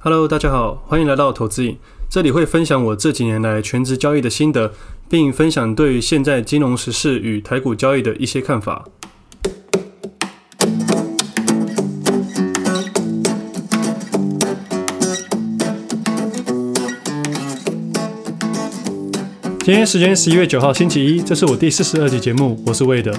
Hello，大家好，欢迎来到投资影。这里会分享我这几年来全职交易的心得，并分享对现在金融时事与台股交易的一些看法。今天时间十一月九号星期一，这是我第四十二集节目，我是魏德。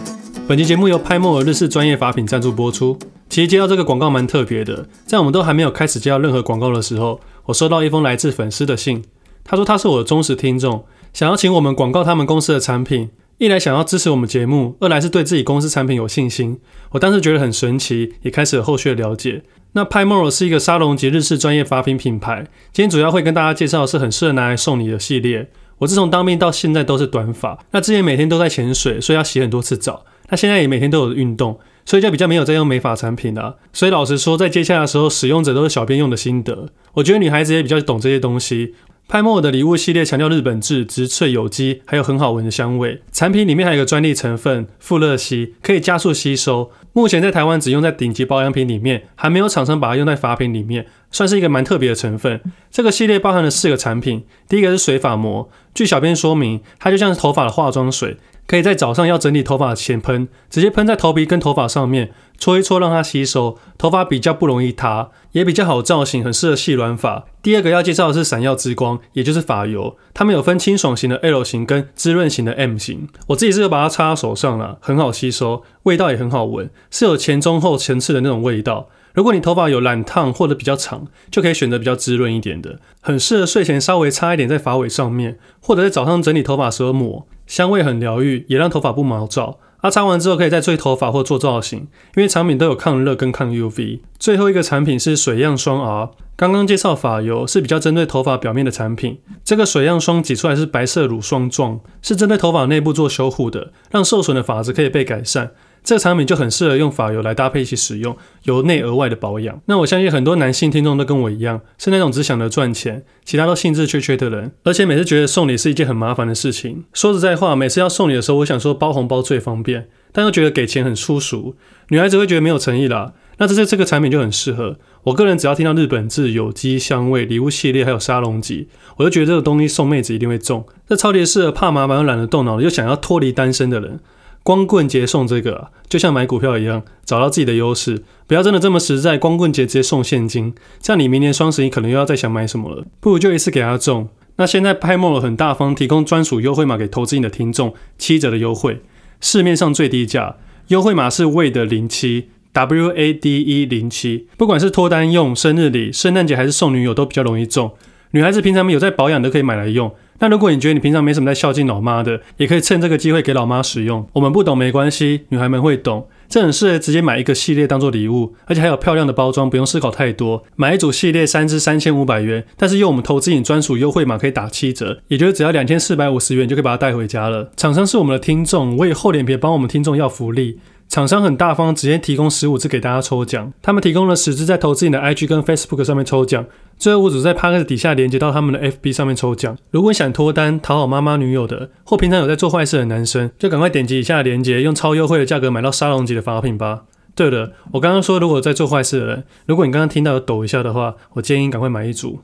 本期节目由拍莫尔日式专业法品赞助播出。其实接到这个广告蛮特别的，在我们都还没有开始接到任何广告的时候，我收到一封来自粉丝的信。他说他是我的忠实听众，想要请我们广告他们公司的产品，一来想要支持我们节目，二来是对自己公司产品有信心。我当时觉得很神奇，也开始了后续的了解。那拍莫尔是一个沙龙级日式专业发品品牌，今天主要会跟大家介绍的是很适合拿来送礼的系列。我自从当兵到现在都是短发，那之前每天都在潜水，所以要洗很多次澡。那现在也每天都有运动，所以就比较没有在用美发产品啦。所以老实说，在接洽的时候，使用者都是小编用的心得。我觉得女孩子也比较懂这些东西。派莫尔的礼物系列强调日本制、植萃有机，还有很好闻的香味。产品里面还有一个专利成分富勒烯，可以加速吸收。目前在台湾只用在顶级保养品里面，还没有厂商把它用在发品里面，算是一个蛮特别的成分。这个系列包含了四个产品，第一个是水发膜，据小编说明，它就像是头发的化妆水。可以在早上要整理头发前喷，直接喷在头皮跟头发上面，搓一搓让它吸收，头发比较不容易塌，也比较好造型，很适合细软发。第二个要介绍的是闪耀之光，也就是发油，它们有分清爽型的 L 型跟滋润型的 M 型。我自己是有把它擦到手上了，很好吸收，味道也很好闻，是有前中后层次的那种味道。如果你头发有染烫或者比较长，就可以选择比较滋润一点的，很适合睡前稍微擦一点在发尾上面，或者在早上整理头发时候抹。香味很疗愈，也让头发不毛躁。它，擦完之后可以再吹头发或做造型，因为产品都有抗热跟抗 UV。最后一个产品是水漾霜 R，刚刚介绍发油是比较针对头发表面的产品，这个水漾霜挤出来是白色乳霜状，是针对头发内部做修护的，让受损的发质可以被改善。这个产品就很适合用发油来搭配一起使用，由内而外的保养。那我相信很多男性听众都跟我一样，是那种只想着赚钱，其他都兴致缺缺的人，而且每次觉得送礼是一件很麻烦的事情。说实在话，每次要送礼的时候，我想说包红包最方便，但又觉得给钱很粗俗，女孩子会觉得没有诚意啦。那这些这个产品就很适合。我个人只要听到日本制、有机、香味、礼物系列还有沙龙级，我就觉得这个东西送妹子一定会中。这超级适合怕麻烦又懒得动脑又想要脱离单身的人。光棍节送这个，就像买股票一样，找到自己的优势，不要真的这么实在。光棍节直接送现金，这样你明年双十一可能又要再想买什么了，不如就一次给他中。那现在拍莫尔很大方，提供专属优惠码给投资你的听众，七折的优惠，市面上最低价，优惠码是 WADE 零七 W A D E 零七，不管是脱单用、生日礼、圣诞节还是送女友，都比较容易中。女孩子平常没有在保养都可以买来用。那如果你觉得你平常没什么在孝敬老妈的，也可以趁这个机会给老妈使用。我们不懂没关系，女孩们会懂。这很适合直接买一个系列当做礼物，而且还有漂亮的包装，不用思考太多。买一组系列三支三千五百元，但是用我们投资影专属优惠码可以打七折，也就是只要两千四百五十元就可以把它带回家了。厂商是我们的听众，我也厚脸皮帮我们听众要福利。厂商很大方，直接提供十五支给大家抽奖。他们提供了十支在投资你的 IG 跟 Facebook 上面抽奖，最后五组在 Podcast 底下连接到他们的 FB 上面抽奖。如果你想脱单、讨好妈妈女友的，或平常有在做坏事的男生，就赶快点击以下的连接，用超优惠的价格买到沙龙级的发品吧。对了，我刚刚说如果在做坏事的人，如果你刚刚听到有抖一下的话，我建议你赶快买一组。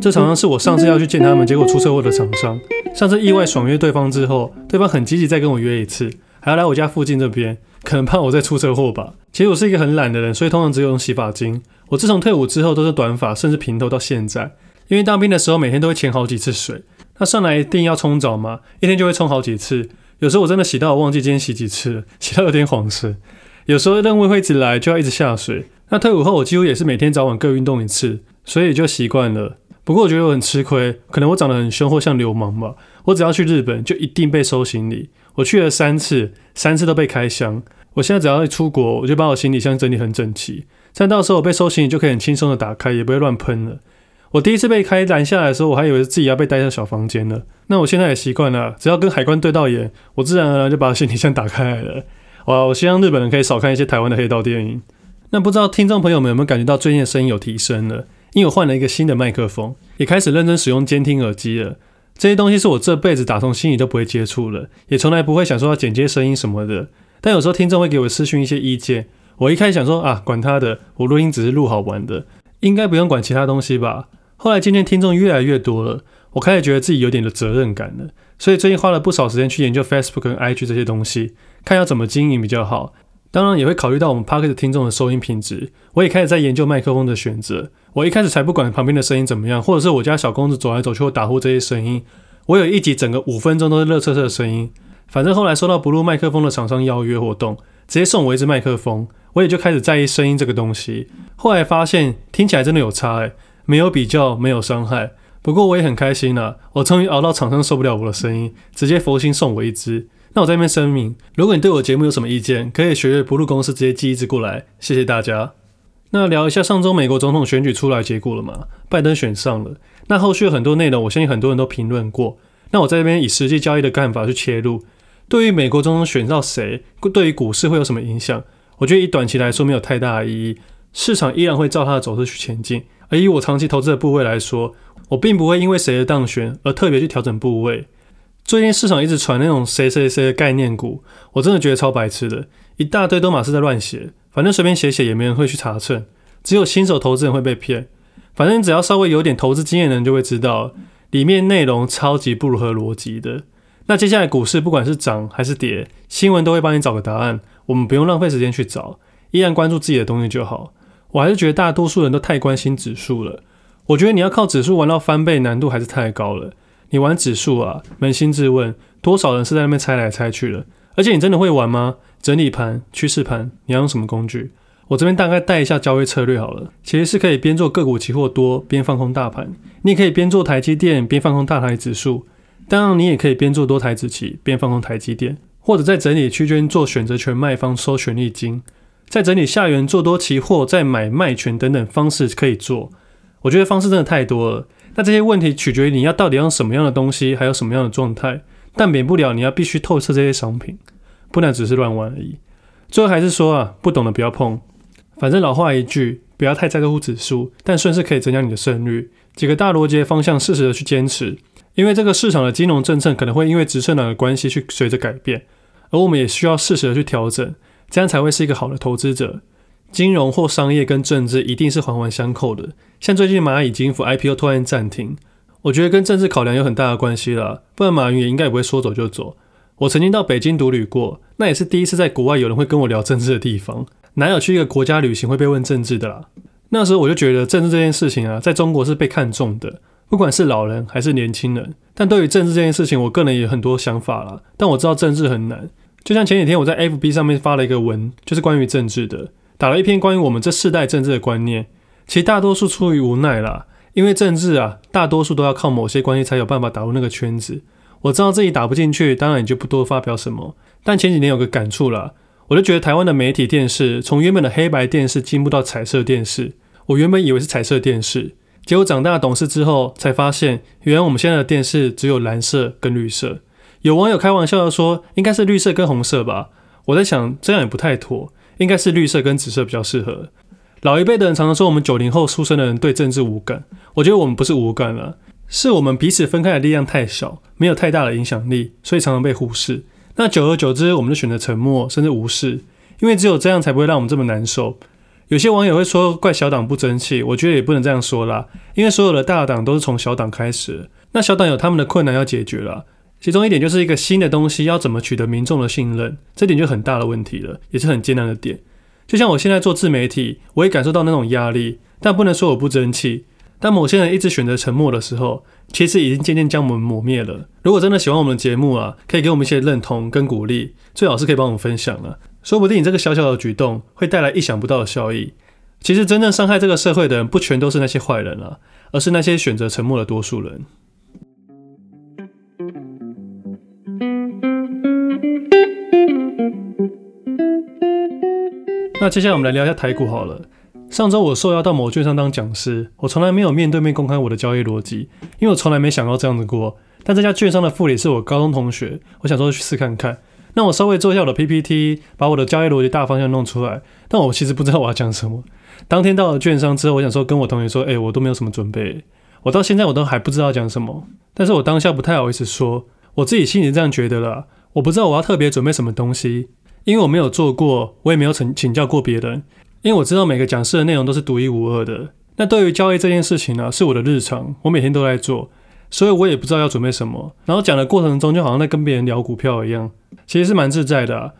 这厂商是我上次要去见他们，结果出车祸的厂商。上次意外爽约对方之后，对方很积极再跟我约一次，还要来我家附近这边，可能怕我再出车祸吧。其实我是一个很懒的人，所以通常只有用洗发精。我自从退伍之后都是短发，甚至平头到现在。因为当兵的时候每天都会潜好几次水，那上来一定要冲澡嘛，一天就会冲好几次。有时候我真的洗到我忘记今天洗几次，洗到有点恍神。有时候任务会一直来，就要一直下水。那退伍后我几乎也是每天早晚各运动一次，所以就习惯了。不过我觉得我很吃亏，可能我长得很凶或像流氓吧。我只要去日本，就一定被收行李。我去了三次，三次都被开箱。我现在只要一出国，我就把我行李箱整理很整齐，这样到时候我被收行李就可以很轻松的打开，也不会乱喷了。我第一次被开拦下来的时候，我还以为自己要被带到小房间了。那我现在也习惯了，只要跟海关对到眼，我自然而然就把行李箱打开来了。哇，我希望日本人可以少看一些台湾的黑道电影。那不知道听众朋友们有没有感觉到最近的声音有提升了？因为我换了一个新的麦克风，也开始认真使用监听耳机了。这些东西是我这辈子打从心里都不会接触了，也从来不会想说要剪接声音什么的。但有时候听众会给我私讯一些意见，我一开始想说啊，管他的，我录音只是录好玩的，应该不用管其他东西吧。后来今天听众越来越多了，我开始觉得自己有点的责任感了，所以最近花了不少时间去研究 Facebook 跟 IG 这些东西，看要怎么经营比较好。当然也会考虑到我们 Podcast 听众的收音品质，我也开始在研究麦克风的选择。我一开始才不管旁边的声音怎么样，或者是我家小公子走来走去或打呼这些声音。我有一集整个五分钟都是乐车车的声音。反正后来收到 Blue 麦克风的厂商邀约活动，直接送我一支麦克风，我也就开始在意声音这个东西。后来发现听起来真的有差诶，没有比较，没有伤害。不过我也很开心了，我终于熬到厂商受不了我的声音，直接佛心送我一支。那我在这边声明，如果你对我节目有什么意见，可以学学 Blue 公司直接寄一支过来。谢谢大家。那聊一下上周美国总统选举出来结果了嘛？拜登选上了。那后续有很多内容，我相信很多人都评论过。那我在这边以实际交易的看法去切入。对于美国总统选到谁，对于股市会有什么影响？我觉得以短期来说没有太大的意义，市场依然会照它的走势去前进。而以我长期投资的部位来说，我并不会因为谁的当选而特别去调整部位。最近市场一直传那种谁谁谁的概念股，我真的觉得超白痴的，一大堆都马是在乱写，反正随便写写也没人会去查证，只有新手投资人会被骗。反正只要稍微有点投资经验的人就会知道，里面内容超级不合逻辑的。那接下来股市不管是涨还是跌，新闻都会帮你找个答案，我们不用浪费时间去找，依然关注自己的东西就好。我还是觉得大多数人都太关心指数了，我觉得你要靠指数玩到翻倍难度还是太高了。你玩指数啊，扪心自问，多少人是在那边猜来猜去的？而且你真的会玩吗？整理盘、趋势盘，你要用什么工具？我这边大概带一下交易策略好了，其实是可以边做个股期货多，边放空大盘。你也可以边做台积电，边放空大台指数。当然，你也可以边做多台指期，边放空台积电，或者在整理区间做选择权卖方收权利金，在整理下缘做多期货，再买卖权等等方式可以做。我觉得方式真的太多了。那这些问题取决于你要到底用什么样的东西，还有什么样的状态，但免不了你要必须透彻这些商品，不能只是乱玩而已。最后还是说啊，不懂的不要碰。反正老话一句，不要太在乎指数，但顺势可以增加你的胜率。几个大逻辑的方向，适时的去坚持。因为这个市场的金融政策可能会因为执政党的关系去随着改变，而我们也需要适时的去调整，这样才会是一个好的投资者。金融或商业跟政治一定是环环相扣的。像最近蚂蚁金服 IPO 突然暂停，我觉得跟政治考量有很大的关系啦，不然马云也应该不会说走就走。我曾经到北京独旅过，那也是第一次在国外有人会跟我聊政治的地方，哪有去一个国家旅行会被问政治的啦？那时候我就觉得政治这件事情啊，在中国是被看重的。不管是老人还是年轻人，但对于政治这件事情，我个人也有很多想法啦。但我知道政治很难，就像前几天我在 FB 上面发了一个文，就是关于政治的，打了一篇关于我们这世代政治的观念。其实大多数出于无奈啦，因为政治啊，大多数都要靠某些关系才有办法打入那个圈子。我知道自己打不进去，当然也就不多发表什么。但前几年有个感触啦，我就觉得台湾的媒体电视从原本的黑白电视进步到彩色电视，我原本以为是彩色电视。结果长大懂事之后，才发现原来我们现在的电视只有蓝色跟绿色。有网友开玩笑的说，应该是绿色跟红色吧。我在想，这样也不太妥，应该是绿色跟紫色比较适合。老一辈的人常常说，我们九零后出生的人对政治无感。我觉得我们不是无感了，是我们彼此分开的力量太小，没有太大的影响力，所以常常被忽视。那久而久之，我们就选择沉默，甚至无视，因为只有这样才不会让我们这么难受。有些网友会说怪小党不争气，我觉得也不能这样说啦，因为所有的大党都是从小党开始，那小党有他们的困难要解决啦。其中一点就是一个新的东西要怎么取得民众的信任，这点就很大的问题了，也是很艰难的点。就像我现在做自媒体，我也感受到那种压力，但不能说我不争气。当某些人一直选择沉默的时候，其实已经渐渐将我们磨灭了。如果真的喜欢我们的节目啊，可以给我们一些认同跟鼓励，最好是可以帮我们分享了。说不定你这个小小的举动会带来意想不到的效益。其实真正伤害这个社会的人，不全都是那些坏人啊，而是那些选择沉默的多数人。那接下来我们来聊一下台股好了。上周我受邀到某券商当讲师，我从来没有面对面公开我的交易逻辑，因为我从来没想到这样子过。但这家券商的副理是我高中同学，我想说去试看看。那我稍微做一下我的 PPT，把我的交易逻辑大方向弄出来。但我其实不知道我要讲什么。当天到了券商之后，我想说跟我同学说，哎、我都没有什么准备，我到现在我都还不知道讲什么。但是我当下不太好意思说，我自己心里这样觉得了。我不知道我要特别准备什么东西，因为我没有做过，我也没有请请教过别人，因为我知道每个讲师的内容都是独一无二的。那对于交易这件事情呢、是我的日常，我每天都在做，所以我也不知道要准备什么。然后讲的过程中，就好像在跟别人聊股票一样，其实是蛮自在的、啊。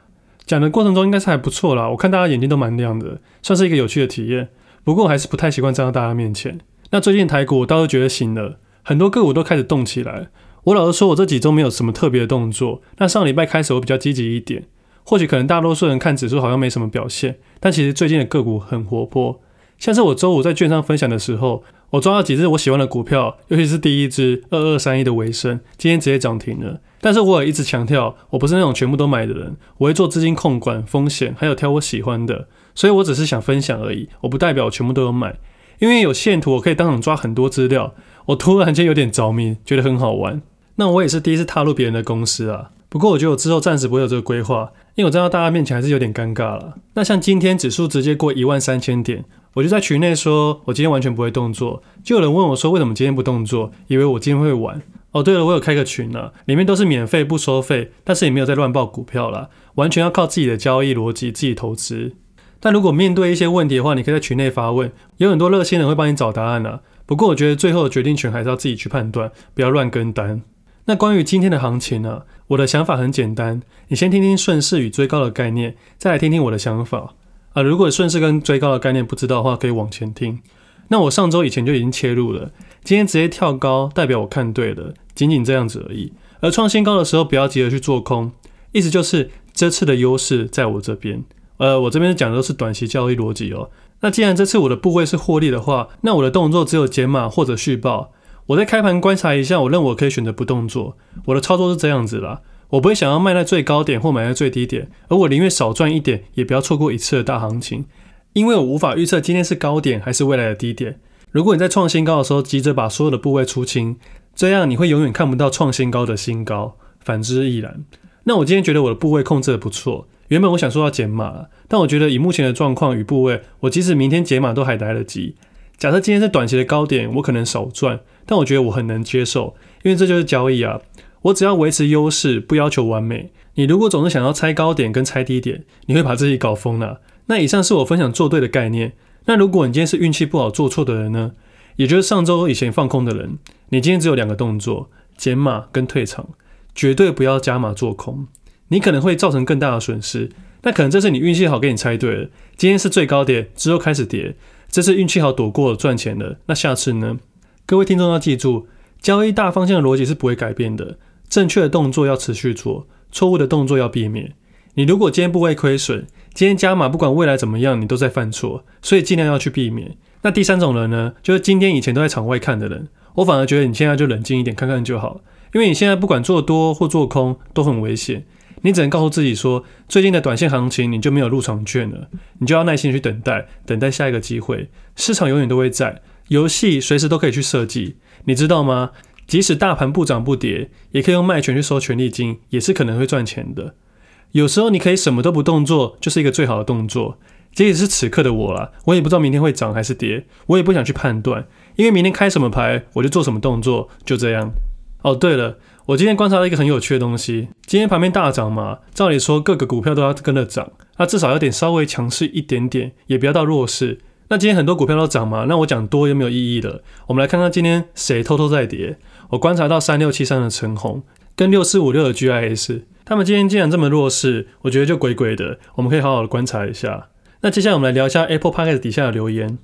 讲的过程中应该是还不错啦，我看大家眼睛都蛮亮的，算是一个有趣的体验。不过还是不太习惯站到大家面前。那最近台股我倒是觉得行了，很多个股都开始动起来。我老实说，我这几周没有什么特别的动作。那上礼拜开始我比较积极一点，或许可能大多数人看指数好像没什么表现，但其实最近的个股很活泼。像是我周五在券商分享的时候，我抓到几只我喜欢的股票，尤其是第一只二二三一的为升，今天直接涨停了。但是我也一直强调，我不是那种全部都买的人，我会做资金控管、风险，还有挑我喜欢的。所以我只是想分享而已，我不代表我全部都有买。因为有线图，我可以当场抓很多资料。我突然间有点着迷，觉得很好玩。那我也是第一次踏入别人的公司啊。不过我觉得我之后暂时不会有这个规划，因为我站到大家面前还是有点尴尬了。那像今天指数直接过一万三千点。我就在群内说，我今天完全不会动作，就有人问我说，为什么今天不动作？以为我今天会玩。哦，对了，我有开个群呢，里面都是免费不收费，但是也没有在乱报股票啦，完全要靠自己的交易逻辑、自己投资。但如果面对一些问题的话，你可以在群内发问，有很多热心人会帮你找答案啊。不过我觉得最后的决定权还是要自己去判断，不要乱跟单。那关于今天的行情呢，我的想法很简单，你先听听顺势与追高的概念，再来听听我的想法。啊，如果顺势跟追高的概念不知道的话，可以往前听。那我上周以前就已经切入了，今天直接跳高，代表我看对了，仅仅这样子而已。而创新高的时候，不要急着去做空，意思就是这次的优势在我这边。呃，我这边讲的都是短期交易逻辑哦。那既然这次我的部位是获利的话，那我的动作只有减码或者续报。我在开盘观察一下，我认为我可以选择不动作。我的操作是这样子啦。我不会想要卖在最高点或买在最低点，而我宁愿少赚一点，也不要错过一次的大行情，因为我无法预测今天是高点还是未来的低点。如果你在创新高的时候急着把所有的部位出清，这样你会永远看不到创新高的新高，反之亦然。那我今天觉得我的部位控制得不错，原本我想说要减码，但我觉得以目前的状况与部位，我即使明天减码都还来得及。假设今天是短期的高点，我可能少赚，但我觉得我很能接受，因为这就是交易啊。我只要维持优势，不要求完美。你如果总是想要猜高点跟猜低点，你会把自己搞疯了。那以上是我分享做对的概念。那如果你今天是运气不好做错的人呢？也就是上周以前放空的人，你今天只有两个动作：减码跟退场，绝对不要加码做空。你可能会造成更大的损失。那可能这是你运气好，给你猜对了。今天是最高点，之后开始跌，这次运气好躲过，赚钱了。那下次呢？各位听众要记住，交易大方向的逻辑是不会改变的。正确的动作要持续做，错误的动作要避免。你如果今天不会亏损，今天加码，不管未来怎么样，你都在犯错，所以尽量要去避免。那第三种人呢，就是今天以前都在场外看的人，我反而觉得你现在就冷静一点，看看就好。因为你现在不管做多或做空都很危险，你只能告诉自己说，最近的短线行情你就没有入场券了，你就要耐心去等待，等待下一个机会。市场永远都会在，游戏随时都可以去设计，你知道吗？即使大盘不涨不跌，也可以用卖权去收权利金，也是可能会赚钱的。有时候你可以什么都不动作，就是一个最好的动作。即使是此刻的我啦，我也不知道明天会涨还是跌，我也不想去判断，因为明天开什么牌，我就做什么动作，就这样。哦，对了，我今天观察到一个很有趣的东西，今天盘面大涨嘛，照理说各个股票都要跟着涨，那至少有点稍微强势一点点，也不要到弱势。那今天很多股票都涨嘛，那我讲多有没有意义的？我们来看看今天谁偷偷在跌。我观察到三六七三的成鸿跟六四五六的 GIS，他们今天竟然这么弱势，我觉得就鬼鬼的。我们可以好好的观察一下。那接下来我们来聊一下 Apple Podcast 底下的留言。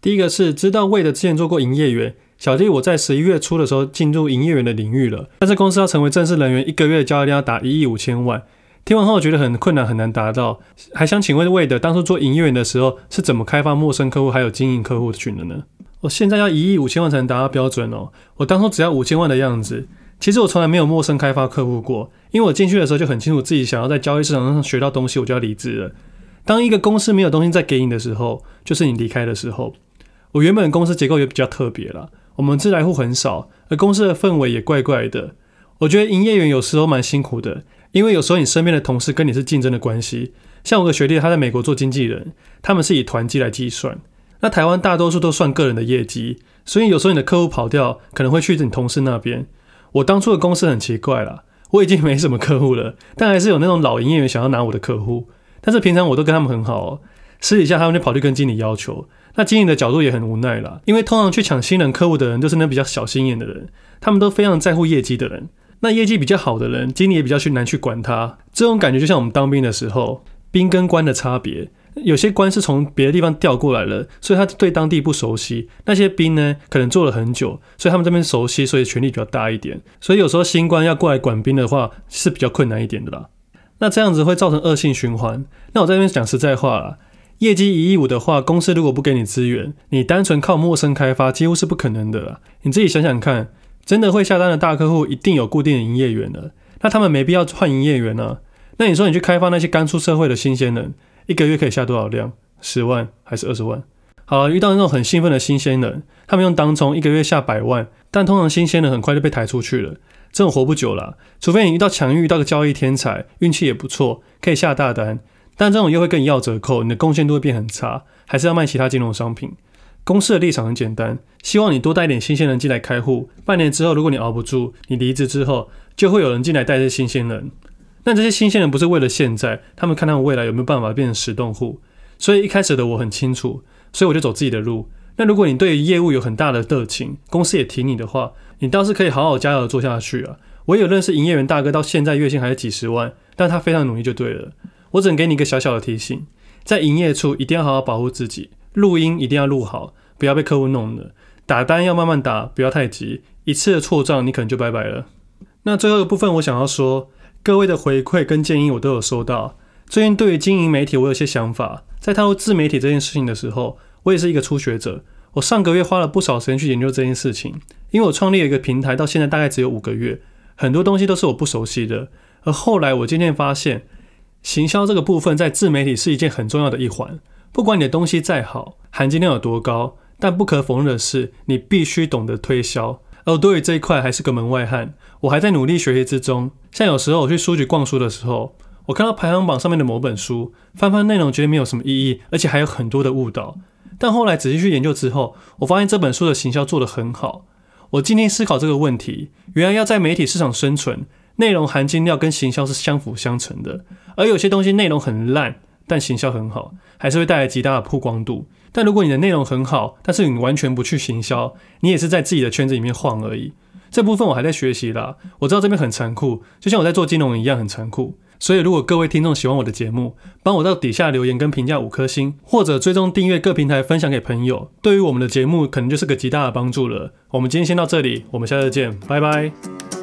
第一个是知道 Wade 之前做过营业员，小弟我在十一月初的时候进入营业员的领域了，但是公司要成为正式人员，一个月的交易量要达一亿五千万。听完后，我觉得很困难，很难达到。还想请问 Wade，当初做营业员的时候是怎么开发陌生客户，还有经营客户群的呢？我现在要一亿五千万才能达到标准哦。我当初只要五千万的样子。其实我从来没有陌生开发客户过，因为我进去的时候就很清楚自己想要在交易市场上学到东西，我就要离职了。当一个公司没有东西再给你的时候，就是你离开的时候。我原本公司结构也比较特别了，我们自来户很少，而公司的氛围也怪怪的。我觉得营业员有时候蛮辛苦的。因为有时候你身边的同事跟你是竞争的关系，像我的学弟他在美国做经纪人，他们是以团绩来计算。那台湾大多数都算个人的业绩，所以有时候你的客户跑掉，可能会去你同事那边。我当初的公司很奇怪啦，我已经没什么客户了，但还是有那种老营业员想要拿我的客户。但是平常我都跟他们很好哦，私底下他们就跑去跟经理要求。那经理的角度也很无奈啦，因为通常去抢新人客户的人都是那比较小心眼的人，他们都非常在乎业绩的人。那业绩比较好的人，经理也比较去难去管他。这种感觉就像我们当兵的时候，兵跟官的差别。有些官是从别的地方调过来了，所以他对当地不熟悉。那些兵呢，可能做了很久，所以他们这边熟悉，所以权力比较大一点。所以有时候新官要过来管兵的话，是比较困难一点的啦。那这样子会造成恶性循环。那我在这边讲实在话啦，业绩一亿五的话，公司如果不给你资源，你单纯靠陌生开发几乎是不可能的啦。你自己想想看，真的会下单的大客户一定有固定的营业员的，那他们没必要换营业员啊。那你说你去开发那些刚出社会的新鲜人？一个月可以下多少量？十万还是二十万？好了，遇到那种很兴奋的新鲜人，他们用当冲一个月下百万，但通常新鲜人很快就被抬出去了，这种活不久了。除非你遇到强，遇到个交易天才，运气也不错，可以下大单，但这种又会跟你要折扣，你的贡献度会变很差，还是要卖其他金融商品。公司的立场很简单，希望你多带点新鲜人进来开户，半年之后如果你熬不住，你离职之后，就会有人进来带这些新鲜人。那这些新鲜人不是为了现在，他们看他们未来有没有办法变成十栋户。所以一开始的我很清楚，所以我就走自己的路。那如果你对业务有很大的热情，公司也挺你的话，你倒是可以好好加油做下去啊。我有认识营业员大哥，到现在月薪还是几十万，但他非常努力就对了。我只能给你一个小小的提醒，在营业处一定要好好保护自己，录音一定要录好，不要被客户弄了。打单要慢慢打，不要太急，一次的错账你可能就拜拜了。那最后一部分我想要说。各位的回馈跟建议我都有收到。最近对于经营媒体，我有些想法。在踏入自媒体这件事情的时候，我也是一个初学者。我上个月花了不少时间去研究这件事情，因为我创立了一个平台，到现在大概只有五个月，很多东西都是我不熟悉的。而后来我渐渐发现，行销这个部分在自媒体是一件很重要的一环。不管你的东西再好，含金量有多高，但不可否认的是，你必须懂得推销。而对于这一块还是个门外汉，我还在努力学习之中。像有时候我去书局逛书的时候，我看到排行榜上面的某本书，翻翻内容觉得没有什么意义，而且还有很多的误导。但后来仔细去研究之后，我发现这本书的行销做得很好。我今天思考这个问题，原来要在媒体市场生存，内容含金量跟行销是相辅相成的。而有些东西内容很烂，但行销很好，还是会带来极大的曝光度。但如果你的内容很好，但是你完全不去行销，你也是在自己的圈子里面晃而已。这部分我还在学习啦，我知道这边很残酷，就像我在做金融一样很残酷。所以如果各位听众喜欢我的节目，帮我到底下留言跟评价五颗星，或者追踪订阅各平台分享给朋友，对于我们的节目可能就是个极大的帮助了。我们今天先到这里，我们下次见，拜拜。